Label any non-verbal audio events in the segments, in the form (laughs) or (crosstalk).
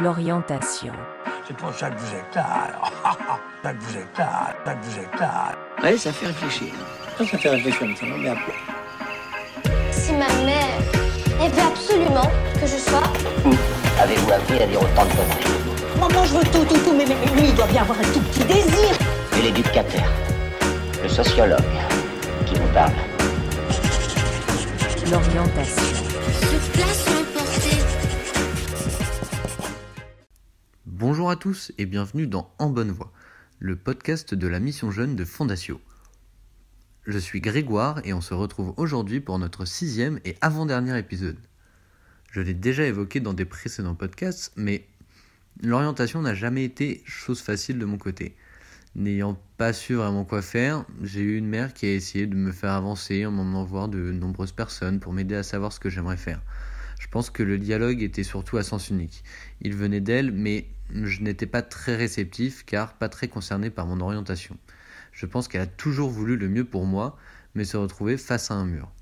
L'orientation. C'est pour ça que vous êtes là, alors. (laughs) ça que vous êtes là, ça que vous êtes là. Ouais, ça fait réfléchir. Ça, ça fait réfléchir, mais ça bien. Si ma mère, elle veut absolument que je sois Avez-vous appris à dire autant de conneries? Maman, je veux tout, tout, tout, mais, mais lui, il doit bien avoir un tout petit désir. Et l'éducateur, le sociologue, qui vous parle. L'orientation. Sur place Bonjour à tous et bienvenue dans En Bonne Voie, le podcast de la mission jeune de Fondatio. Je suis Grégoire et on se retrouve aujourd'hui pour notre sixième et avant-dernier épisode. Je l'ai déjà évoqué dans des précédents podcasts, mais l'orientation n'a jamais été chose facile de mon côté. N'ayant pas su vraiment quoi faire, j'ai eu une mère qui a essayé de me faire avancer en m'emmenant voir de nombreuses personnes pour m'aider à savoir ce que j'aimerais faire. Je pense que le dialogue était surtout à sens unique. Il venait d'elle, mais je n'étais pas très réceptif car pas très concerné par mon orientation. Je pense qu'elle a toujours voulu le mieux pour moi, mais se retrouvait face à un mur.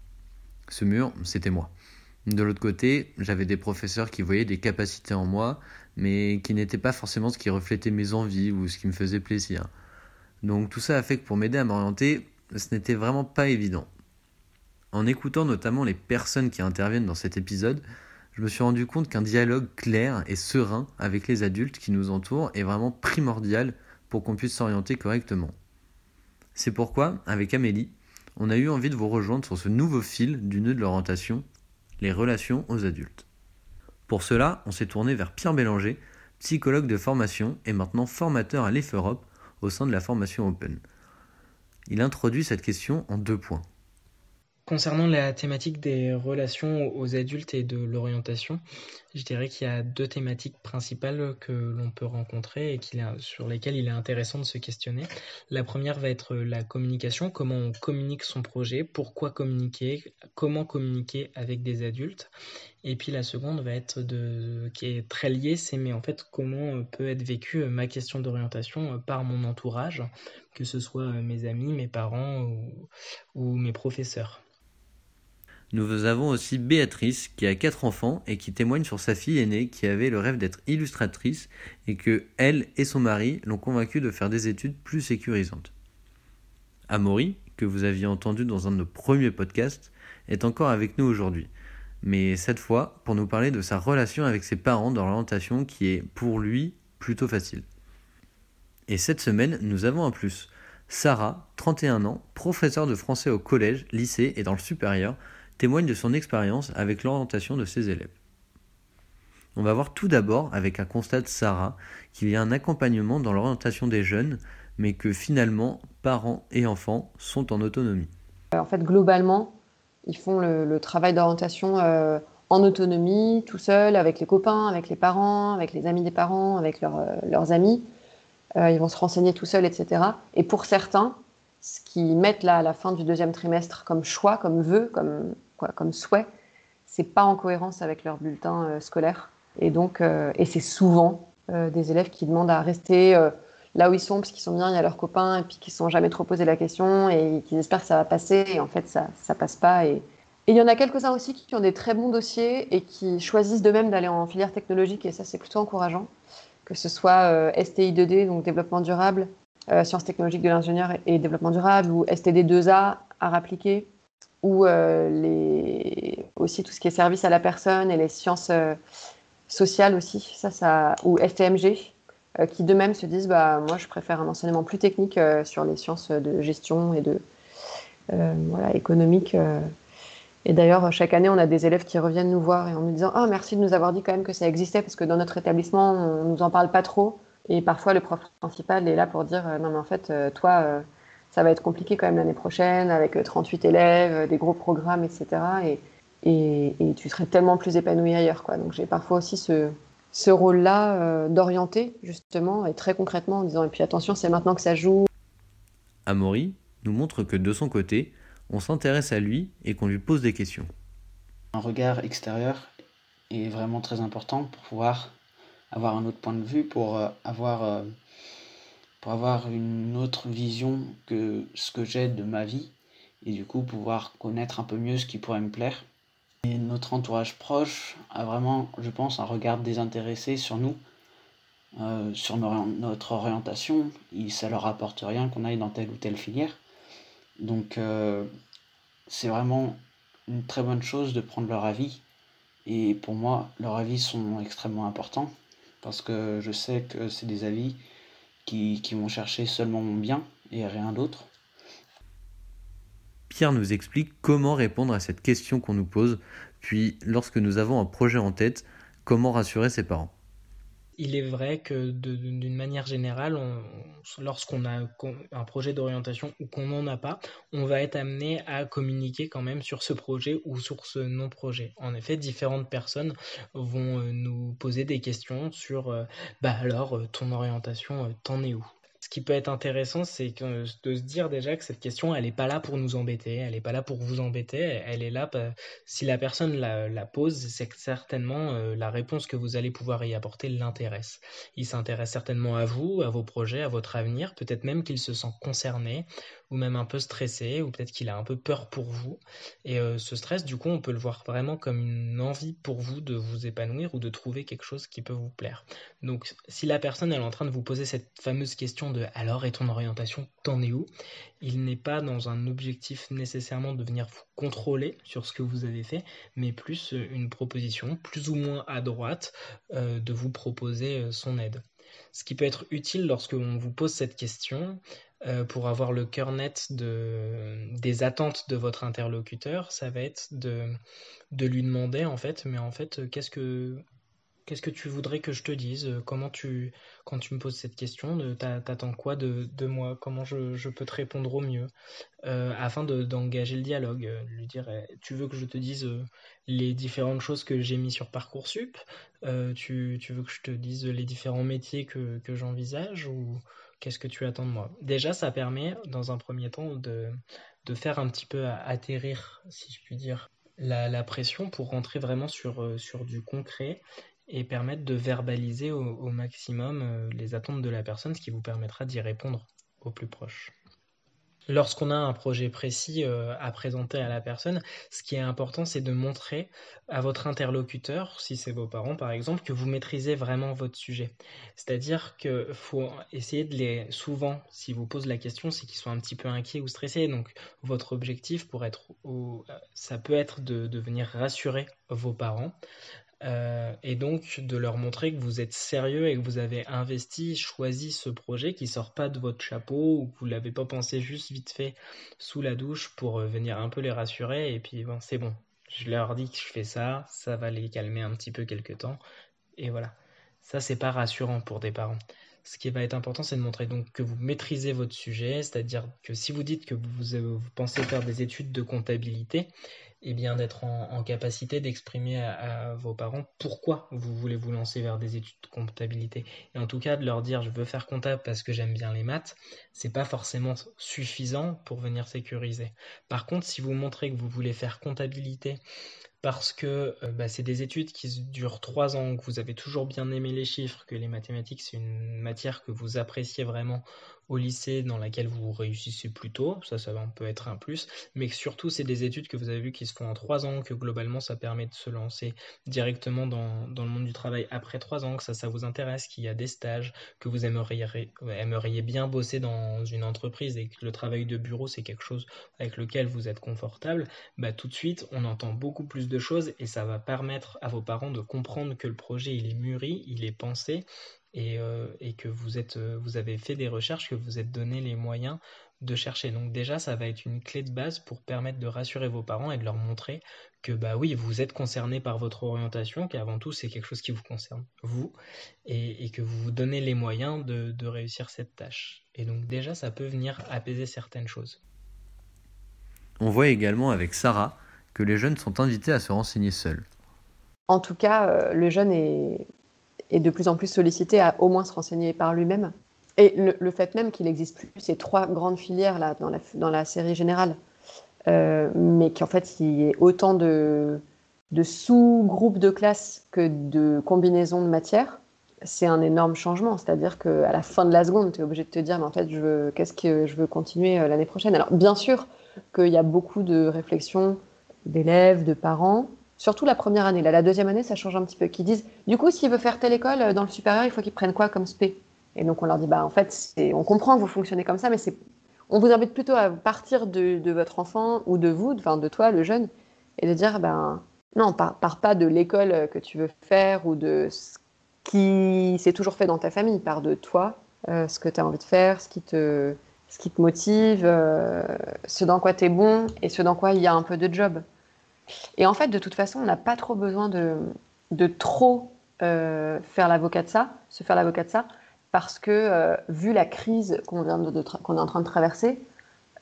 Ce mur, c'était moi. De l'autre côté, j'avais des professeurs qui voyaient des capacités en moi, mais qui n'étaient pas forcément ce qui reflétait mes envies ou ce qui me faisait plaisir. Donc tout ça a fait que pour m'aider à m'orienter, ce n'était vraiment pas évident. En écoutant notamment les personnes qui interviennent dans cet épisode, je me suis rendu compte qu'un dialogue clair et serein avec les adultes qui nous entourent est vraiment primordial pour qu'on puisse s'orienter correctement. C'est pourquoi, avec Amélie, on a eu envie de vous rejoindre sur ce nouveau fil du nœud de l'orientation, les relations aux adultes. Pour cela, on s'est tourné vers Pierre Bélanger, psychologue de formation et maintenant formateur à l'EF Europe au sein de la formation Open. Il introduit cette question en deux points. Concernant la thématique des relations aux adultes et de l'orientation, je dirais qu'il y a deux thématiques principales que l'on peut rencontrer et sur lesquelles il est intéressant de se questionner. La première va être la communication, comment on communique son projet, pourquoi communiquer, comment communiquer avec des adultes. Et puis la seconde va être qui est très liée, c'est mais en fait comment peut être vécue ma question d'orientation par mon entourage, que ce soit mes amis, mes parents ou mes professeurs. Nous avons aussi Béatrice qui a quatre enfants et qui témoigne sur sa fille aînée qui avait le rêve d'être illustratrice et que elle et son mari l'ont convaincue de faire des études plus sécurisantes. Amaury, que vous aviez entendu dans un de nos premiers podcasts, est encore avec nous aujourd'hui, mais cette fois pour nous parler de sa relation avec ses parents dans l'orientation qui est pour lui plutôt facile. Et cette semaine, nous avons un plus. Sarah, 31 ans, professeure de français au collège, lycée et dans le supérieur, témoigne de son expérience avec l'orientation de ses élèves. On va voir tout d'abord, avec un constat de Sarah, qu'il y a un accompagnement dans l'orientation des jeunes, mais que finalement, parents et enfants sont en autonomie. Euh, En fait, globalement, ils font le, travail d'orientation euh, en autonomie, tout seul, avec les copains, avec les parents, avec les amis des parents, avec leurs, euh, leurs amis. Ils vont se renseigner tout seuls, etc. Et pour certains, ce qu'ils mettent là à la fin du deuxième trimestre comme choix, comme vœu, comme, comme souhait, c'est pas en cohérence avec leur bulletin euh, scolaire. Et donc, euh, et c'est souvent euh, des élèves qui demandent à rester là où ils sont parce qu'ils sont bien, il y a leurs copains et puis qu'ils ne sont jamais trop posé la question et qu'ils espèrent que ça va passer et en fait ça ça passe pas et il y en a quelques-uns aussi qui ont des très bons dossiers et qui choisissent d'eux-mêmes d'aller en filière technologique et ça c'est plutôt encourageant que ce soit euh, STI 2D donc développement durable, sciences technologiques de l'ingénieur et, développement durable ou STD 2A art appliqué ou euh, les aussi tout ce qui est service à la personne et les sciences euh, sociales aussi ça ça ou STMG euh, qui d'eux-mêmes se disent bah moi je préfère un enseignement plus technique euh, sur les sciences de gestion et de voilà économique et d'ailleurs chaque année on a des élèves qui reviennent nous voir et en nous disant ah merci de nous avoir dit quand même que ça existait parce que dans notre établissement on nous en parle pas trop. Et parfois le prof principal est là pour dire non mais en fait toi ça va être compliqué quand même l'année prochaine avec euh, 38 élèves euh, des gros programmes etc et, et, et tu serais tellement plus épanoui ailleurs quoi. Donc j'ai parfois aussi ce ce rôle-là euh, d'orienter justement et très concrètement en disant et puis attention c'est maintenant que ça joue. Amaury nous montre que de son côté, on s'intéresse à lui et qu'on lui pose des questions. Un regard extérieur est vraiment très important pour pouvoir avoir un autre point de vue, pour euh, avoir, euh, avoir une autre vision que ce que j'ai de ma vie et du coup pouvoir connaître un peu mieux ce qui pourrait me plaire. Et notre entourage proche a vraiment, je pense, un regard désintéressé sur nous, euh, sur notre orientation. Et ça leur apporte rien qu'on aille dans telle ou telle filière. Donc euh, c'est vraiment une très bonne chose de prendre leur avis. Et pour moi, leurs avis sont extrêmement importants parce que je sais que c'est des avis qui, vont chercher seulement mon bien et rien d'autre. Pierre nous explique comment répondre à cette question qu'on nous pose, puis lorsque nous avons un projet en tête, comment rassurer ses parents il est vrai que d'une manière générale, lorsqu'on a un projet d'orientation ou qu'on n'en a pas, on va être amené à communiquer quand même sur ce projet ou sur ce non-projet. En effet, différentes personnes vont euh, nous poser des questions sur euh, bah alors euh, ton orientation, t'en es où? Ce qui peut être intéressant, c'est de se dire déjà que cette question, elle n'est pas là pour nous embêter, elle n'est pas là pour vous embêter, elle est là, si la personne la, pose, c'est que certainement euh, la réponse que vous allez pouvoir y apporter l'intéresse. Il s'intéresse certainement à vous, à vos projets, à votre avenir, peut-être même qu'il se sent concerné ou même un peu stressé, ou peut-être qu'il a un peu peur pour vous. Et euh, ce stress, du coup, on peut le voir vraiment comme une envie pour vous de vous épanouir ou de trouver quelque chose qui peut vous plaire. Donc, si la personne est en train de vous poser cette fameuse question de alors et ton orientation, t'en es où? Il n'est pas dans un objectif nécessairement de venir vous contrôler sur ce que vous avez fait, mais plus euh, une proposition, plus ou moins à droite, euh, de vous proposer son aide. Ce qui peut être utile lorsque l'on vous pose cette question, euh, pour avoir le cœur net de, des attentes de votre interlocuteur, ça va être de, de lui demander en fait, mais en fait, qu'est-ce que qu'est-ce que tu voudrais que je te dise? Comment tu, quand tu me poses cette question, t'attends quoi de, de, moi? Comment je, je, peux te répondre au mieux? Euh, Afin d'engager le dialogue, euh, lui dire Tu veux que je te dise les différentes choses que j'ai mis sur Parcoursup? Tu, tu veux que je te dise les différents métiers que, que j'envisage ou Qu'est-ce que tu attends de moi? Déjà, ça permet, dans un premier temps, de, de faire un petit peu atterrir, si je puis dire, la, la pression pour rentrer vraiment sur, euh, sur du concret et permettre de verbaliser au, au maximum euh, les attentes de la personne, ce qui vous permettra d'y répondre au plus proche. Lorsqu'on a un projet précis euh, à présenter à la personne, ce qui est important, c'est de montrer à votre interlocuteur, si c'est vos parents par exemple, que vous maîtrisez vraiment votre sujet. C'est-à-dire qu'il faut essayer de les... Souvent, si vous posez la question, c'est qu'ils sont un petit peu inquiets ou stressés. Donc, votre objectif pour être... Ça peut être de venir rassurer vos parents. Euh, et donc de leur montrer que vous êtes sérieux et que vous avez investi, choisi ce projet qui sort pas de votre chapeau ou que vous l'avez pas pensé juste vite fait sous la douche pour euh, venir un peu les rassurer et puis c'est bon, je leur dis que je fais ça, ça va les calmer un petit peu quelque temps et voilà. Ça c'est pas rassurant pour des parents. Ce qui va être important, c'est de montrer donc que vous maîtrisez votre sujet, c'est-à-dire que si vous dites que vous, vous pensez faire des études de comptabilité, et bien d'être en, capacité d'exprimer à, vos parents pourquoi vous voulez vous lancer vers des études de comptabilité. Et en tout cas, de leur dire je veux faire comptable parce que j'aime bien les maths, c'est pas forcément suffisant pour venir sécuriser. Par contre, si vous montrez que vous voulez faire comptabilité parce que euh, bah, c'est des études qui durent trois ans, que vous avez toujours bien aimé les chiffres, que les mathématiques c'est une matière que vous appréciez vraiment au lycée dans laquelle vous réussissez plutôt, ça, ça peut être un plus, mais surtout c'est des études que vous avez vues qui se font en trois ans, que globalement ça permet de se lancer directement dans, dans le monde du travail après trois ans, que ça, ça vous intéresse, qu'il y a des stages, que vous aimeriez, aimeriez bien bosser dans une entreprise et que le travail de bureau c'est quelque chose avec lequel vous êtes confortable, bah tout de suite on entend beaucoup plus de choses et ça va permettre à vos parents de comprendre que le projet il est mûri, il est pensé euh, et, que vous, êtes, euh, vous avez fait des recherches, que vous êtes donné les moyens de chercher. Donc déjà, ça va être une clé de base pour permettre de rassurer vos parents et de leur montrer que bah oui, vous êtes concerné par votre orientation, qu'avant tout c'est quelque chose qui vous concerne, vous, et, que vous vous donnez les moyens de, de réussir cette tâche. Et donc déjà, ça peut venir apaiser certaines choses. On voit également avec Sarah que les jeunes sont invités à se renseigner seuls. En tout cas, euh, le jeune est est de plus en plus sollicité à au moins se renseigner par lui-même. Et le, fait même qu'il n'existe plus ces trois grandes filières là, dans, la, dans la série générale, euh, mais qu'en fait il y ait autant de, de sous-groupes de classes que de combinaisons de matières, c'est un énorme changement. C'est-à-dire qu'à la fin de la seconde, tu es obligé de te dire, mais en fait, qu'est-ce que je veux continuer euh, l'année prochaine? Alors, bien sûr qu'il y a beaucoup de réflexions d'élèves, de parents, Surtout la première année. Là, la deuxième année, ça change un petit peu. Qui disent, du coup, s'il veut faire telle école euh, dans le supérieur, il faut qu'il prenne quoi comme spé? Et donc, on leur dit, bah, en fait, on comprend que vous fonctionnez comme ça, mais on vous invite plutôt à partir de, votre enfant ou de vous, enfin, de toi, le jeune, et de dire, ben, non, pars, pars pas de l'école que tu veux faire ou de ce qui s'est toujours fait dans ta famille, part de toi, euh, ce que tu as envie de faire, ce qui te, ce qui te motive, euh, ce dans quoi tu es bon et ce dans quoi il y a un peu de job. Et en fait, de toute façon, on n'a pas trop besoin de, de trop euh, faire l'avocat de ça, se faire l'avocat de ça, parce que euh, vu la crise qu'on qu'on est en train de traverser,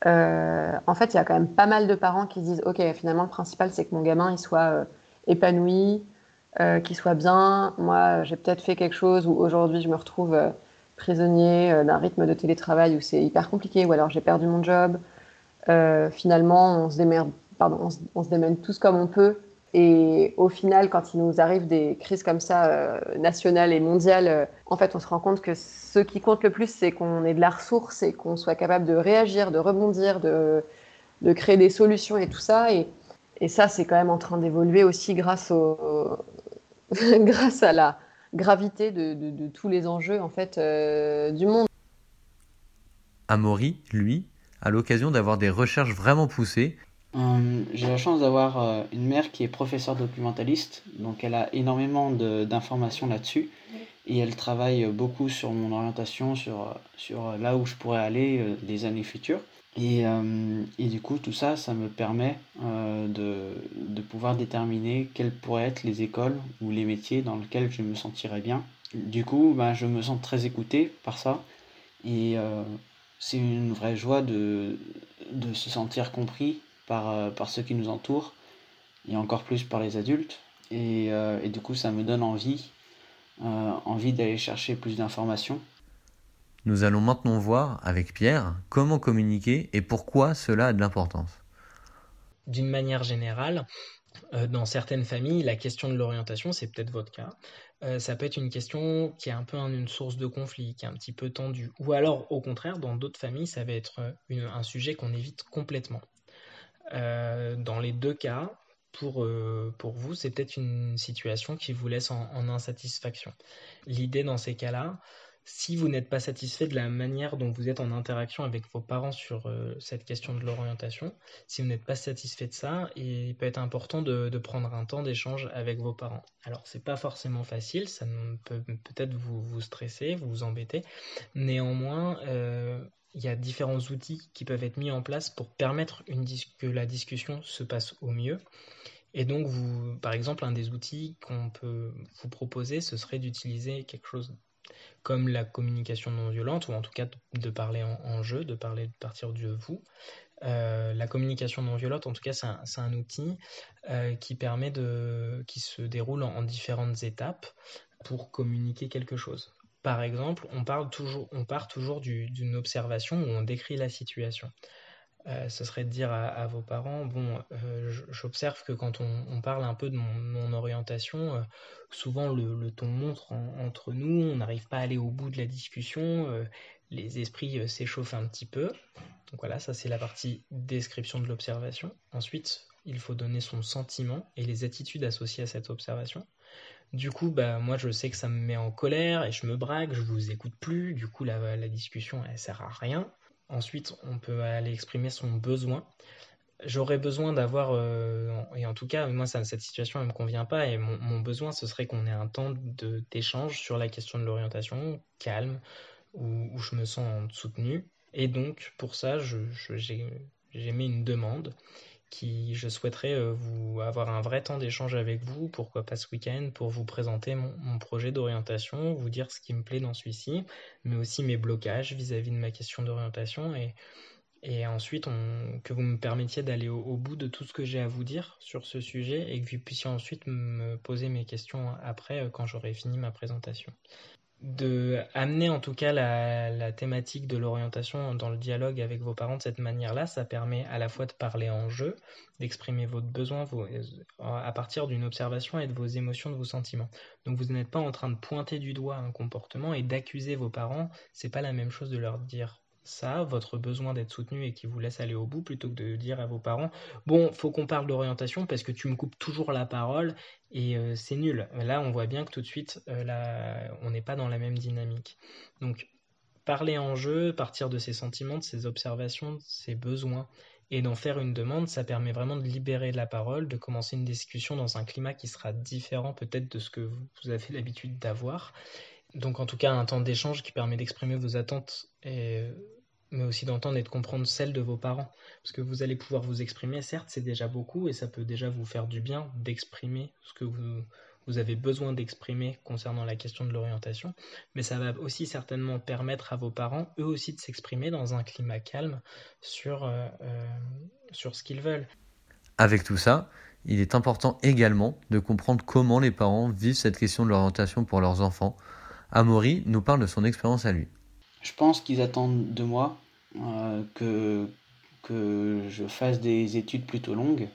euh, en fait, il y a quand même pas mal de parents qui se disent, ok, finalement, le principal, c'est que mon gamin, il soit épanoui, qu'il soit bien. Moi, j'ai peut-être fait quelque chose où aujourd'hui, je me retrouve prisonnier d'un rythme de télétravail où c'est hyper compliqué, ou alors j'ai perdu mon job. finalement, on se démerde on se, démène tous comme on peut. Et au final, quand il nous arrive des crises comme ça, euh, nationales et mondiales, euh, en fait, on se rend compte que ce qui compte le plus, c'est qu'on ait de la ressource et qu'on soit capable de réagir, de rebondir, de, créer des solutions et tout ça. Et, ça, c'est quand même en train d'évoluer aussi grâce, (laughs) à la gravité de, tous les enjeux en fait, euh, du monde. Amaury, lui, a l'occasion d'avoir des recherches vraiment poussées j'ai la chance d'avoir euh, une mère qui est professeure documentaliste, donc elle a énormément d'informations là-dessus et elle travaille beaucoup sur mon orientation, sur, sur là où je pourrais aller euh, des années futures. Et, euh, et, du coup, tout ça, ça me permet euh, de, de pouvoir déterminer quelles pourraient être les écoles ou les métiers dans lesquels je me sentirais bien. Du coup, ben, je me sens très écouté par ça et c'est une vraie joie de, de se sentir compris par, euh, par ceux qui nous entourent et encore plus par les adultes. Et, euh, et du coup, ça me donne envie, euh, envie d'aller chercher plus d'informations. Nous allons maintenant voir avec Pierre comment communiquer et pourquoi cela a de l'importance. D'une manière générale, dans certaines familles, la question de l'orientation, c'est peut-être votre cas, euh, ça peut être une question qui est un peu une source de conflit, qui est un petit peu tendue. Ou alors, au contraire, dans d'autres familles, ça va être une, un sujet qu'on évite complètement. Euh, dans les deux cas, pour, euh, pour vous, c'est peut-être une situation qui vous laisse en, insatisfaction. L'idée dans ces cas-là, si vous n'êtes pas satisfait de la manière dont vous êtes en interaction avec vos parents sur euh, cette question de l'orientation, si vous n'êtes pas satisfait de ça, il peut être important de, prendre un temps d'échange avec vos parents. Alors c'est pas forcément facile, ça peut peut-être vous, vous stresser, vous, vous embêter. Néanmoins, il y a différents outils qui peuvent être mis en place pour permettre une que la discussion se passe au mieux. Et donc, vous, par exemple, un des outils qu'on peut vous proposer, ce serait d'utiliser quelque chose comme la communication non violente, ou en tout cas de parler en, jeu, de parler de partir du vous. Euh, la communication non violente, en tout cas, c'est un, outil euh, qui permet de, qui se déroule en différentes étapes pour communiquer quelque chose. Par exemple, on, parle toujours, on part toujours d'une observation où on décrit la situation. Euh, ce serait de dire à, vos parents, bon, euh, j'observe que quand on, parle un peu de mon, orientation, euh, souvent le, ton montre en, entre nous, on n'arrive pas à aller au bout de la discussion, les esprits s'échauffent un petit peu. Donc voilà, ça c'est la partie description de l'observation. Ensuite, il faut donner son sentiment et les attitudes associées à cette observation. Du coup, bah, moi je sais que ça me met en colère et je me braque, je vous écoute plus, du coup la, la discussion elle sert à rien. Ensuite, on peut aller exprimer son besoin. J'aurais besoin d'avoir, euh, et en tout cas, moi, cette situation, elle me convient pas, et mon, besoin, ce serait qu'on ait un temps d'échange sur la question de l'orientation, calme, où, où, je me sens soutenu. Et donc, pour ça, j'ai je, mis une demande qui, je souhaiterais euh, vous avoir un vrai temps d'échange avec vous, pourquoi pas ce week-end, pour vous présenter mon, projet d'orientation, vous dire ce qui me plaît dans celui-ci, mais aussi mes blocages vis-à-vis -vis de ma question d'orientation et, ensuite que vous me permettiez d'aller au, au, bout de tout ce que j'ai à vous dire sur ce sujet et que vous puissiez ensuite me poser mes questions après euh, quand j'aurai fini ma présentation de amener en tout cas la, thématique de l'orientation dans le dialogue avec vos parents de cette manière-là, ça permet à la fois de parler en jeu, d'exprimer votre besoin vos, à partir d'une observation et de vos émotions, de vos sentiments. Donc vous n'êtes pas en train de pointer du doigt un comportement et d'accuser vos parents, c'est pas la même chose de leur dire ça, votre besoin d'être soutenu et qui vous laisse aller au bout, plutôt que de dire à vos parents, bon, faut qu'on parle d'orientation parce que tu me coupes toujours la parole et euh, c'est nul. Là, on voit bien que tout de suite, euh, là, on n'est pas dans la même dynamique. Donc, parler en jeu, partir de ses sentiments, de ses observations, de ses besoins et d'en faire une demande, ça permet vraiment de libérer la parole, de commencer une discussion dans un climat qui sera différent peut-être de ce que vous avez l'habitude d'avoir. Donc en tout cas un temps d'échange qui permet d'exprimer vos attentes et mais aussi d'entendre et de comprendre celles de vos parents. Parce que vous allez pouvoir vous exprimer, certes, c'est déjà beaucoup et ça peut déjà vous faire du bien d'exprimer ce que vous, vous avez besoin d'exprimer concernant la question de l'orientation, mais ça va aussi certainement permettre à vos parents, eux aussi, de s'exprimer dans un climat calme sur, euh, euh, sur ce qu'ils veulent. Avec tout ça, il est important également de comprendre comment les parents vivent cette question de l'orientation pour leurs enfants. Amaury nous parle de son expérience à lui. Je pense qu'ils attendent de moi que, que je fasse des études plutôt longues.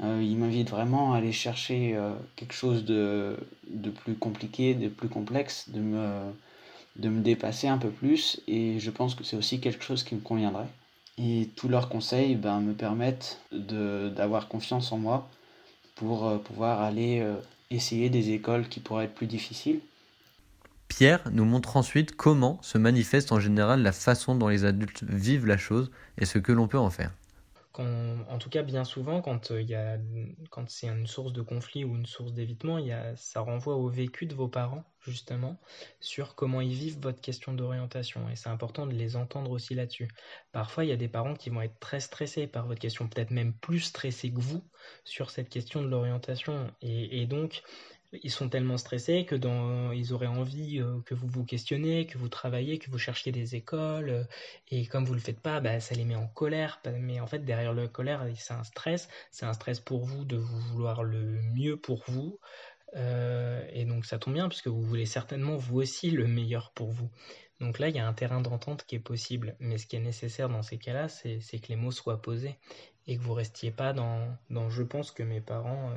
Euh, ils m'invitent vraiment à aller chercher euh, quelque chose de, de, plus compliqué, de plus complexe, de me, de me dépasser un peu plus. Et je pense que c'est aussi quelque chose qui me conviendrait. Et tous leurs conseils ben, me permettent d'avoir confiance en moi pour euh, pouvoir aller essayer des écoles qui pourraient être plus difficiles Pierre nous montre ensuite comment se manifeste en général la façon dont les adultes vivent la chose et ce que l'on peut en faire. en tout cas, bien souvent, quand, euh, quand c'est une source de conflit ou une source d'évitement, ça renvoie au vécu de vos parents, justement, sur comment ils vivent votre question d'orientation. Et c'est important de les entendre aussi là-dessus. Parfois, il y a des parents qui vont être très stressés par votre question, peut-être même plus stressés que vous sur cette question de l'orientation. Et donc, ils sont tellement stressés que ils auraient envie euh, que vous vous questionnez, que vous travaillez, que vous cherchiez des écoles. Euh, et comme vous le faites pas, bah, ça les met en colère. Mais en fait, derrière le colère, c'est un stress. C'est un stress pour vous de vous vouloir le mieux pour vous. Euh, et donc ça tombe bien puisque vous voulez certainement vous aussi le meilleur pour vous. Donc là, il y a un terrain d'entente qui est possible. Mais ce qui est nécessaire dans ces cas-là, c'est que les mots soient posés et que vous restiez pas dans, je pense que mes parents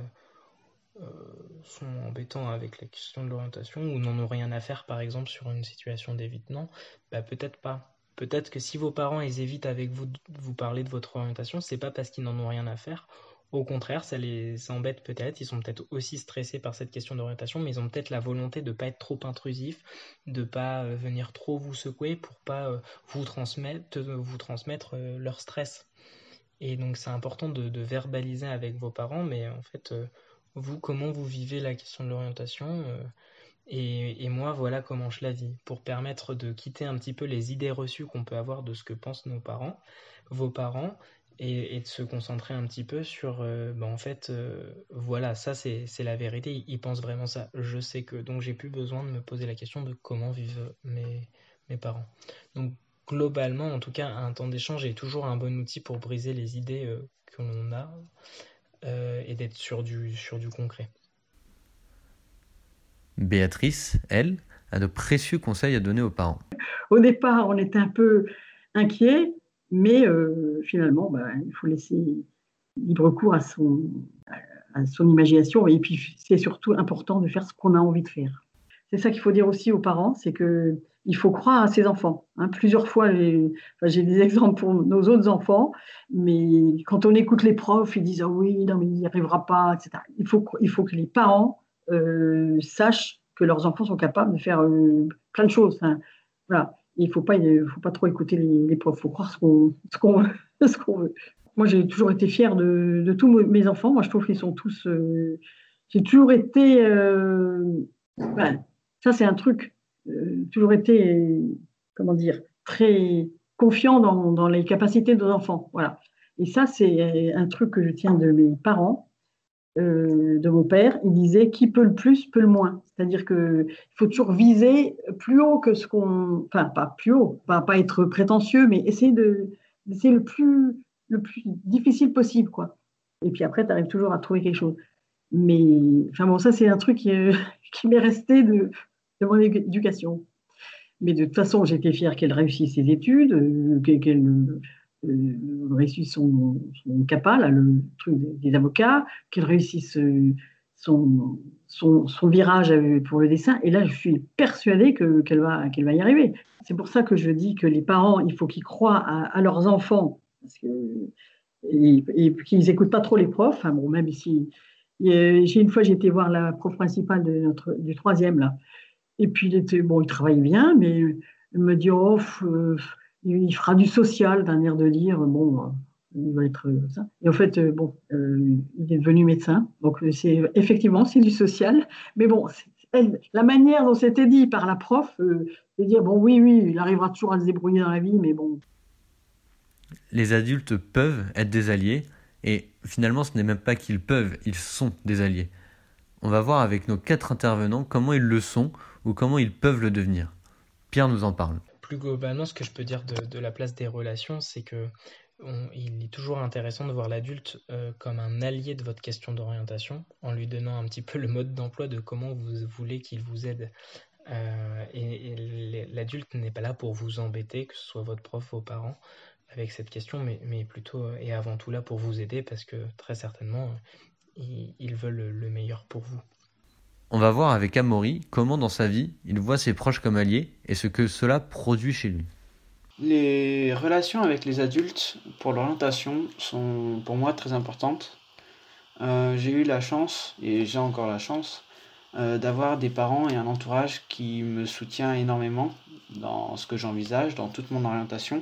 sont embêtants avec la question de l'orientation ou n'en ont rien à faire par exemple sur une situation d'évitement, bah peut-être pas. Peut-être que si vos parents ils évitent avec vous de vous parler de votre orientation, c'est pas parce qu'ils n'en ont rien à faire. Au contraire, ça les embête peut-être. Ils sont peut-être aussi stressés par cette question d'orientation, mais ils ont peut-être la volonté de pas être trop intrusifs, de pas euh, venir trop vous secouer pour pas euh, vous transmettre, leur stress. Et donc c'est important de, verbaliser avec vos parents, mais en fait vous, comment vous vivez la question de l'orientation euh, et, moi, voilà comment je la vis, pour permettre de quitter un petit peu les idées reçues qu'on peut avoir de ce que pensent nos parents, vos parents, et, de se concentrer un petit peu sur, euh, ben, en fait, euh, voilà, ça c'est la vérité, ils, pensent vraiment ça, je sais que, donc j'ai plus besoin de me poser la question de comment vivent mes, mes parents. Donc globalement, en tout cas, un temps d'échange est toujours un bon outil pour briser les idées que l'on a euh, et d'être sur du, sur du concret. Béatrice, elle, a de précieux conseils à donner aux parents. Au départ, on était un peu inquiet, mais euh, finalement, bah, il faut laisser libre cours à son, à son imagination. Et puis, c'est surtout important de faire ce qu'on a envie de faire. C'est ça qu'il faut dire aussi aux parents, c'est que il faut croire à ses enfants. Hein. Plusieurs fois, j'ai des exemples pour nos autres enfants, mais quand on écoute les profs, ils disent ah oui, non mais il n'y arrivera pas, etc. Il faut, il faut que les parents euh, sachent que leurs enfants sont capables de faire euh, plein de choses. Hein. Voilà. Il ne faut pas, faut pas trop écouter les, profs. Il faut croire ce qu'on veut, (laughs) ce qu'on veut. Moi, j'ai toujours été fière de, tous mes enfants. Moi, je trouve qu'ils sont tous. Euh, j'ai toujours été. Ben, ça, c'est un truc toujours été, comment dire, très confiant dans, les capacités de nos enfants. Voilà. Et ça, c'est un truc que je tiens de mes parents, euh, de mon père. Il disait qui peut le plus, peut le moins. C'est-à-dire qu'il faut toujours viser plus haut que ce qu'on. Enfin, pas plus haut, pas, pas être prétentieux, mais essayer de c'est le plus, le plus difficile possible. quoi. Et puis après, tu arrives toujours à trouver quelque chose. Mais enfin bon, ça, c'est un truc qui, (laughs) qui m'est resté de, de mon éducation. Mais de toute façon, j'étais fière qu'elle réussisse ses études, euh, qu'elle euh, réussisse son, son CAPA, le truc des avocats, qu'elle réussisse euh, son, son, virage pour le dessin. Et là, je suis persuadée qu'elle va, qu'elle va y arriver. C'est pour ça que je dis que les parents, il faut qu'ils croient à, leurs enfants. Parce que, et, qu'ils n'écoutent pas trop les profs. Bon, même si. J'ai une fois, été voir la prof principale de notre, du troisième, là. Et puis, il était, bon, il travaille bien, mais il me dit, oh, euh, il fera du social d'un air de lire. Bon, il va être euh, ça. Et en fait, euh, bon, il est devenu médecin. Donc, c'est effectivement, c'est du social. Mais bon, la manière dont c'était dit par la prof, de dire, bon, oui, oui, il arrivera toujours à se débrouiller dans la vie, mais bon. Les adultes peuvent être des alliés, et finalement, ce n'est même pas qu'ils peuvent, ils sont des alliés. On va voir avec nos quatre intervenants comment ils le sont ou comment ils peuvent le devenir. Pierre nous en parle. Plus globalement, ce que je peux dire de, la place des relations, c'est que il est toujours intéressant de voir l'adulte euh, comme un allié de votre question d'orientation, en lui donnant un petit peu le mode d'emploi de comment vous voulez qu'il vous aide. Euh, et, l'adulte n'est pas là pour vous embêter, que ce soit votre prof, vos parents, avec cette question, mais, mais plutôt et avant tout là pour vous aider, parce que très certainement, ils veulent le meilleur pour vous. On va voir avec Amaury comment dans sa vie il voit ses proches comme alliés et ce que cela produit chez lui. Les relations avec les adultes pour l'orientation sont pour moi très importantes. Euh, j'ai eu la chance, et j'ai encore la chance, euh, d'avoir des parents et un entourage qui me soutient énormément dans ce que j'envisage, dans toute mon orientation.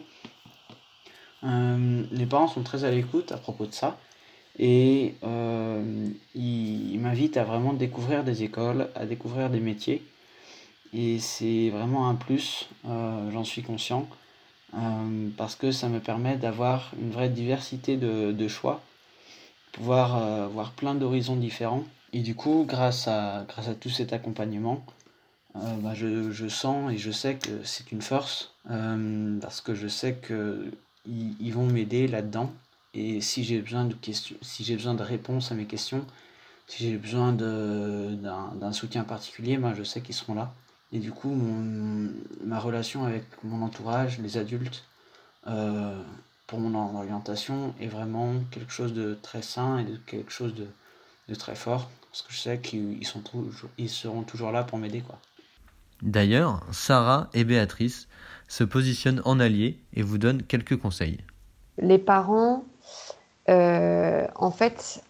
Euh, les parents sont très à l'écoute à propos de ça. Et euh, il, m'invite à vraiment découvrir des écoles, à découvrir des métiers. Et c'est vraiment un plus, euh, j'en suis conscient, euh, parce que ça me permet d'avoir une vraie diversité de, de choix, pouvoir voir plein d'horizons différents. Et du coup, grâce à, grâce à tout cet accompagnement, bah je, je, sens et je sais que c'est une force, parce que je sais qu'ils ils vont m'aider là-dedans et si j'ai besoin de questions, si j'ai besoin de réponses à mes questions, si j'ai besoin d'un soutien particulier, ben je sais qu'ils seront là. Et du coup, mon, ma relation avec mon entourage, les adultes, euh, pour mon orientation, est vraiment quelque chose de très sain et de quelque chose de, de très fort. Parce que je sais qu'ils sont ils seront toujours là pour m'aider. quoi. D'ailleurs, Sarah et Béatrice se positionnent en alliés et vous donnent quelques conseils. Les parents en fait,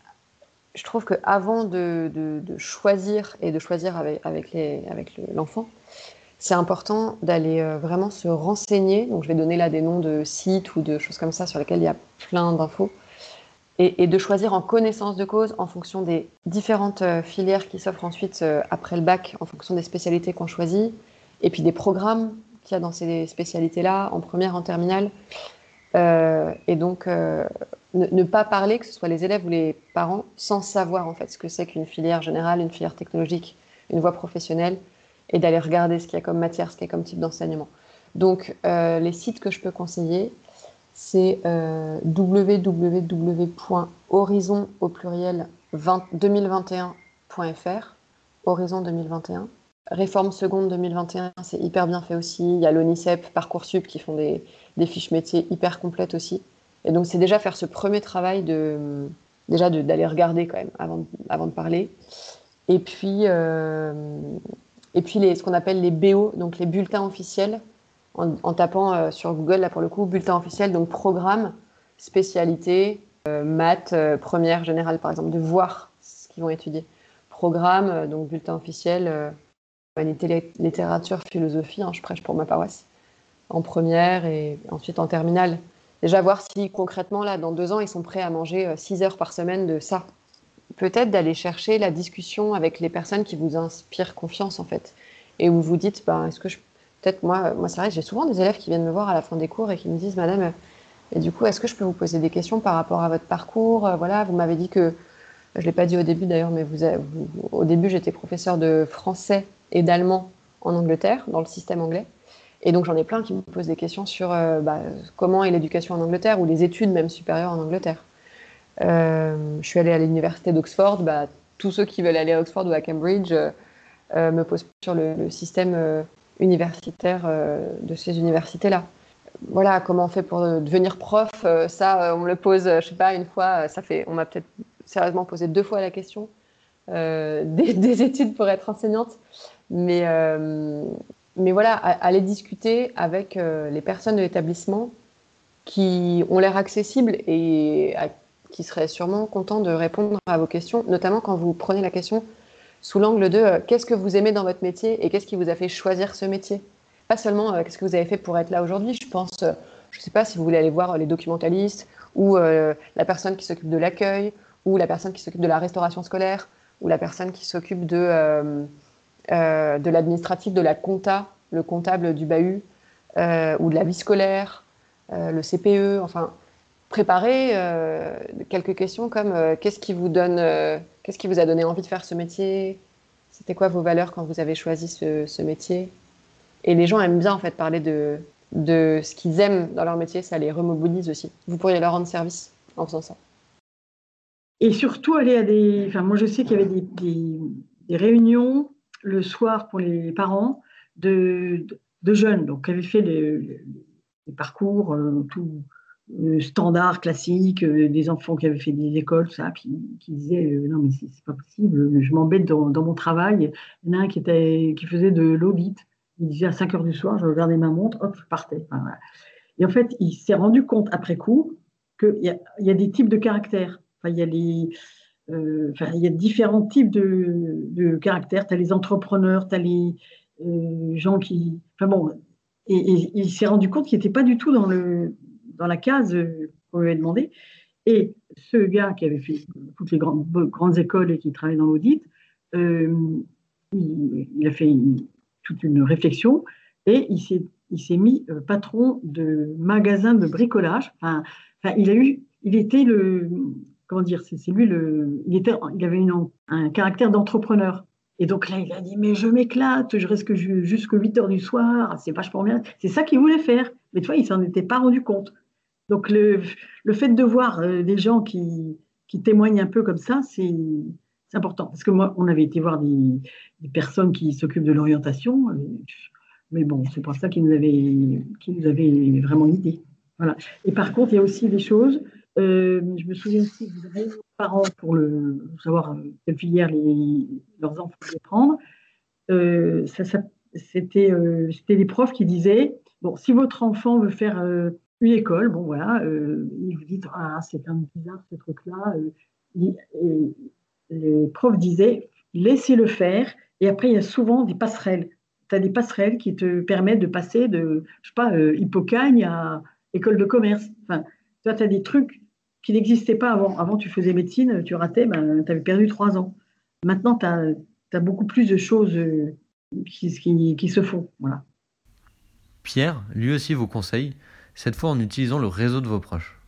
je trouve qu'avant de, de, choisir et de choisir avec, l'enfant, c'est important d'aller euh, vraiment se renseigner. Donc, je vais donner là des noms de sites ou de choses comme ça sur lesquels il y a plein d'infos. Et, de choisir en connaissance de cause en fonction des différentes euh, filières qui s'offrent ensuite après le bac, en fonction des spécialités qu'on choisit, et puis des programmes qu'il y a dans ces spécialités-là, en première, en terminale. Et donc, ne, pas parler, que ce soit les élèves ou les parents, sans savoir en fait ce que c'est qu'une filière générale, une filière technologique, une voie professionnelle, et d'aller regarder ce qu'il y a comme matière, ce qu'il y a comme type d'enseignement. Donc, euh, les sites que je peux conseiller, c'est euh, www.horizon au pluriel 2021.fr, Horizon 2021. Réforme seconde 2021, c'est hyper bien fait aussi. Il y a l'ONICEP, Parcoursup qui font des, fiches métiers hyper complètes aussi. Et donc, c'est déjà faire ce premier travail de, déjà d'aller regarder quand même avant, avant de parler. Et puis, euh, et puis les, ce qu'on appelle les BO, donc les bulletins officiels, en, tapant euh, sur Google, là pour le coup, bulletin officiel, donc programme, spécialité, euh, maths, première générale par exemple, de voir ce qu'ils vont étudier. Programme, donc bulletin officiel, littérature, philosophie, hein, je prêche pour ma paroisse, en première et ensuite en terminale déjà voir si concrètement, là, dans deux ans, ils sont prêts à manger euh, six heures par semaine de ça. Peut-être d'aller chercher la discussion avec les personnes qui vous inspirent confiance, en fait. Et où vous dites, bah, est-ce que. Peut-être moi, moi c'est vrai, j'ai souvent des élèves qui viennent me voir à la fin des cours et qui me disent, Madame, et du coup, est-ce que je peux vous poser des questions par rapport à votre parcours? Euh, Voilà, vous m'avez dit que. Je ne l'ai pas dit au début d'ailleurs, mais vous au début, j'étais professeur de français et d'allemand en Angleterre, dans le système anglais. Et donc j'en ai plein qui me posent des questions sur euh, bah, comment est l'éducation en Angleterre ou les études même supérieures en Angleterre. Euh, je suis allée à l'université d'Oxford. Bah, tous ceux qui veulent aller à Oxford ou à Cambridge euh, me posent sur le, système universitaire de ces universités-là. Voilà, comment on fait pour devenir prof Ça, on me le pose, je sais pas, une fois. Ça fait, on m'a peut-être sérieusement posé deux fois la question. (laughs) des, des, études pour être enseignante. Mais, mais voilà, aller discuter avec les personnes de l'établissement qui ont l'air accessibles et qui seraient sûrement contents de répondre à vos questions, notamment quand vous prenez la question sous l'angle de euh, qu'est-ce que vous aimez dans votre métier et qu'est-ce qui vous a fait choisir ce métier? Pas seulement euh, qu'est-ce que vous avez fait pour être là aujourd'hui. Je pense, euh, je ne sais pas si vous voulez aller voir les documentalistes ou la personne qui s'occupe de l'accueil ou la personne qui s'occupe de la restauration scolaire ou la personne qui s'occupe de, de l'administratif, de la compta, le comptable du bahut ou de la vie scolaire, le CPE, enfin préparer quelques questions comme qu'est-ce qui vous donne Qu'est-ce qui vous a donné envie de faire ce métier? C'était quoi vos valeurs quand vous avez choisi ce, métier? Et les gens aiment bien en fait parler de, de ce qu'ils aiment dans leur métier, ça les remobilise aussi. Vous pourriez leur rendre service en faisant ça. Et surtout aller à des. Enfin, moi je sais qu'il y avait des, des, réunions le soir pour les parents de, de, jeunes, donc qui avaient fait des, parcours, euh, tout, euh, standard, classique, euh, des enfants qui avaient fait des écoles, ça, puis qui disaient euh, non mais c'est pas possible, je m'embête dans, mon travail. Il y en a un qui était qui faisait de l'audit. Il disait à 5 heures du soir, je regardais ma montre, hop, je partais. Et en fait, il s'est rendu compte après coup qu'il y, y, a des types de caractères. Il y a les enfin, il y a différents types de, caractères. Tu as les entrepreneurs, tu as les gens qui. Enfin bon, il s'est rendu compte qu'il n'était pas du tout dans le, dans la case qu'on lui avait demandé. Et ce gars qui avait fait toutes les grandes, grandes écoles et qui travaillait dans l'audit, euh, il, a fait toute une réflexion et il s'est, il s'est mis euh, patron de magasin de bricolage. Enfin, il a eu, il était le, dire, c'est, lui il était, il avait un caractère d'entrepreneur. Et donc là, il a dit, mais je m'éclate, je reste jusqu'à 8 heures du soir, c'est vachement bien. C'est ça qu'il voulait faire. Mais tu vois, il s'en était pas rendu compte. Donc le, fait de voir euh, des gens qui, qui, témoignent un peu comme ça, c'est important. Parce que moi, on avait été voir des, personnes qui s'occupent de l'orientation, euh, mais bon, c'est pour ça qu'ils nous avaient, qui nous vraiment guidés. Et par contre, il y a aussi des choses. Euh, je me souviens aussi que vous avez parents pour savoir quelle filière leurs enfants allaient prendre. ça c'était des profs qui disaient bon, si votre enfant veut faire une école, bon voilà, euh, vous dites, ah, c'est quand même bizarre ce truc-là. Euh, les profs disaient, laissez-le faire, et après, il y a souvent des passerelles. Tu as des passerelles qui te permettent de passer de, je sais pas, euh, Hippocagne à école de commerce. Enfin, tu as des trucs qui n'existaient pas avant. Avant, tu faisais médecine, tu ratais, ben, tu avais perdu trois ans. Maintenant, tu as, beaucoup plus de choses euh, qui, qui, qui se font. Voilà. Pierre, lui aussi vous conseille cette fois en utilisant le réseau de vos proches.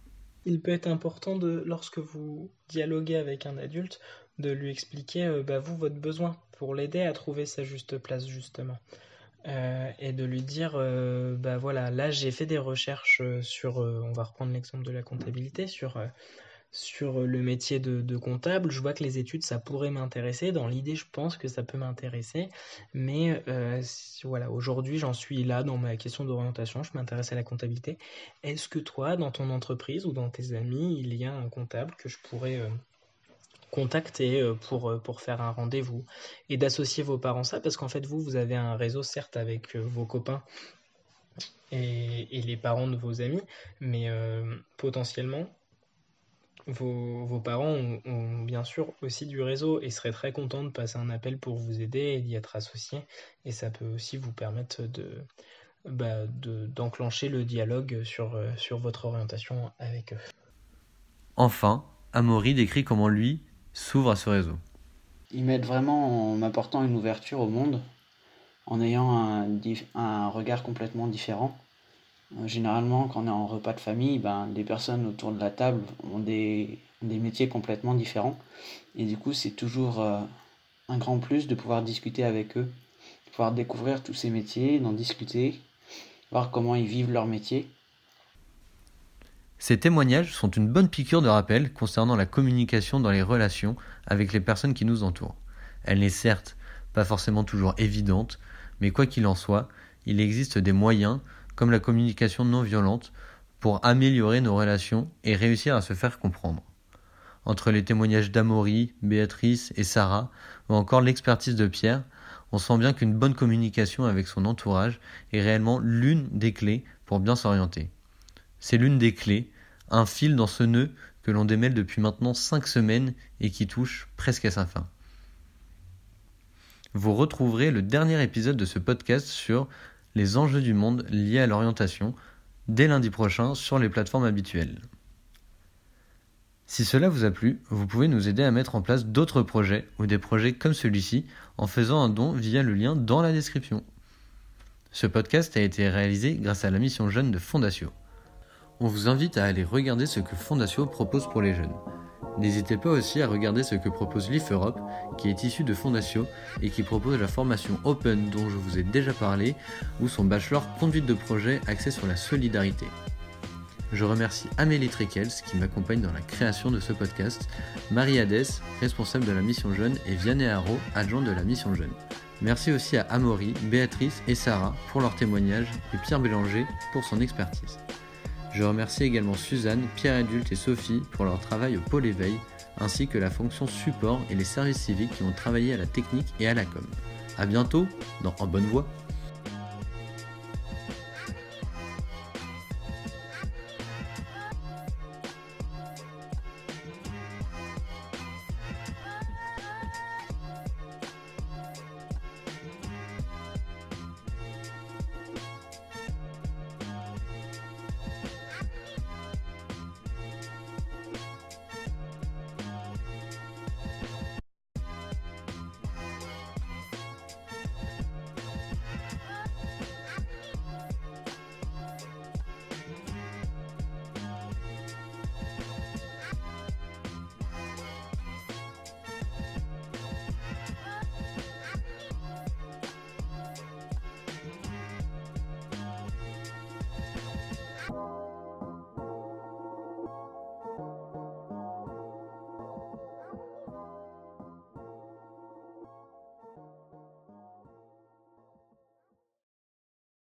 Il peut être important de, lorsque vous dialoguez avec un adulte, de lui expliquer euh, bah, vous votre besoin pour l'aider à trouver sa juste place justement. Euh, et de lui dire euh, bah voilà là j'ai fait des recherches sur on va reprendre l'exemple de la comptabilité sur sur le métier de, comptable. Je vois que les études, ça pourrait m'intéresser. Dans l'idée, je pense que ça peut m'intéresser. Mais euh, voilà, aujourd'hui, j'en suis là dans ma question d'orientation. Je m'intéresse à la comptabilité. Est-ce que toi, dans ton entreprise ou dans tes amis, il y a un comptable que je pourrais euh, contacter euh, pour, pour faire un rendez-vous et d'associer vos parents ça Parce qu'en fait, vous, vous avez un réseau, certes, avec vos copains et, les parents de vos amis, mais potentiellement, vos, parents ont, bien sûr aussi du réseau et seraient très contents de passer un appel pour vous aider et d'y être associés. Et ça peut aussi vous permettre de, bah, d'enclencher le dialogue sur, euh, sur votre orientation avec eux. Enfin, Amaury décrit comment lui s'ouvre à ce réseau. Il m'aide vraiment en m'apportant une ouverture au monde, en ayant un, regard complètement différent. Euh, généralement, quand on est en repas de famille, ben, les personnes autour de la table ont des, des métiers complètement différents. Et du coup, c'est toujours euh, un grand plus de pouvoir discuter avec eux, de pouvoir découvrir tous ces métiers, d'en discuter, voir comment ils vivent leur métier. Ces témoignages sont une bonne piqûre de rappel concernant la communication dans les relations avec les personnes qui nous entourent. Elle n'est certes pas forcément toujours évidente, mais quoi qu'il en soit, il existe des moyens comme la communication non violente, pour améliorer nos relations et réussir à se faire comprendre. entre les témoignages d'Amaury, Béatrice et Sarah, ou encore l'expertise de Pierre, on sent bien qu'une bonne communication avec son entourage est réellement l'une des clés pour bien s'orienter. C'est l'une des clés, un fil dans ce nœud que l'on démêle depuis maintenant 5 semaines et qui touche presque à sa fin. Vous retrouverez le dernier épisode de ce podcast sur les enjeux du monde liés à l'orientation dès lundi prochain sur les plateformes habituelles. Si cela vous a plu, vous pouvez nous aider à mettre en place d'autres projets ou des projets comme celui-ci en faisant un don via le lien dans la description. Ce podcast a été réalisé grâce à la mission jeune de Fondatio. On vous invite à aller regarder ce que Fondatio propose pour les jeunes. N'hésitez pas aussi à regarder ce que propose l'IF Europe, qui est issu de Fondatio et qui propose la formation Open dont je vous ai déjà parlé, ou son bachelor conduite de projet axé sur la solidarité. Je remercie Amélie Trekels qui m'accompagne dans la création de ce podcast, Marie Hadès, responsable de la mission jeune, et Vianney Haro, adjoint de la mission jeune. Merci aussi à Amaury, Béatrice et Sarah pour leur témoignage et Pierre Bélanger pour son expertise. Je remercie également Suzanne, Pierre Adulte et Sophie pour leur travail au pôle éveil, ainsi que la fonction support et les services civiques qui ont travaillé à la technique et à la com. A bientôt dans En Bonne Voie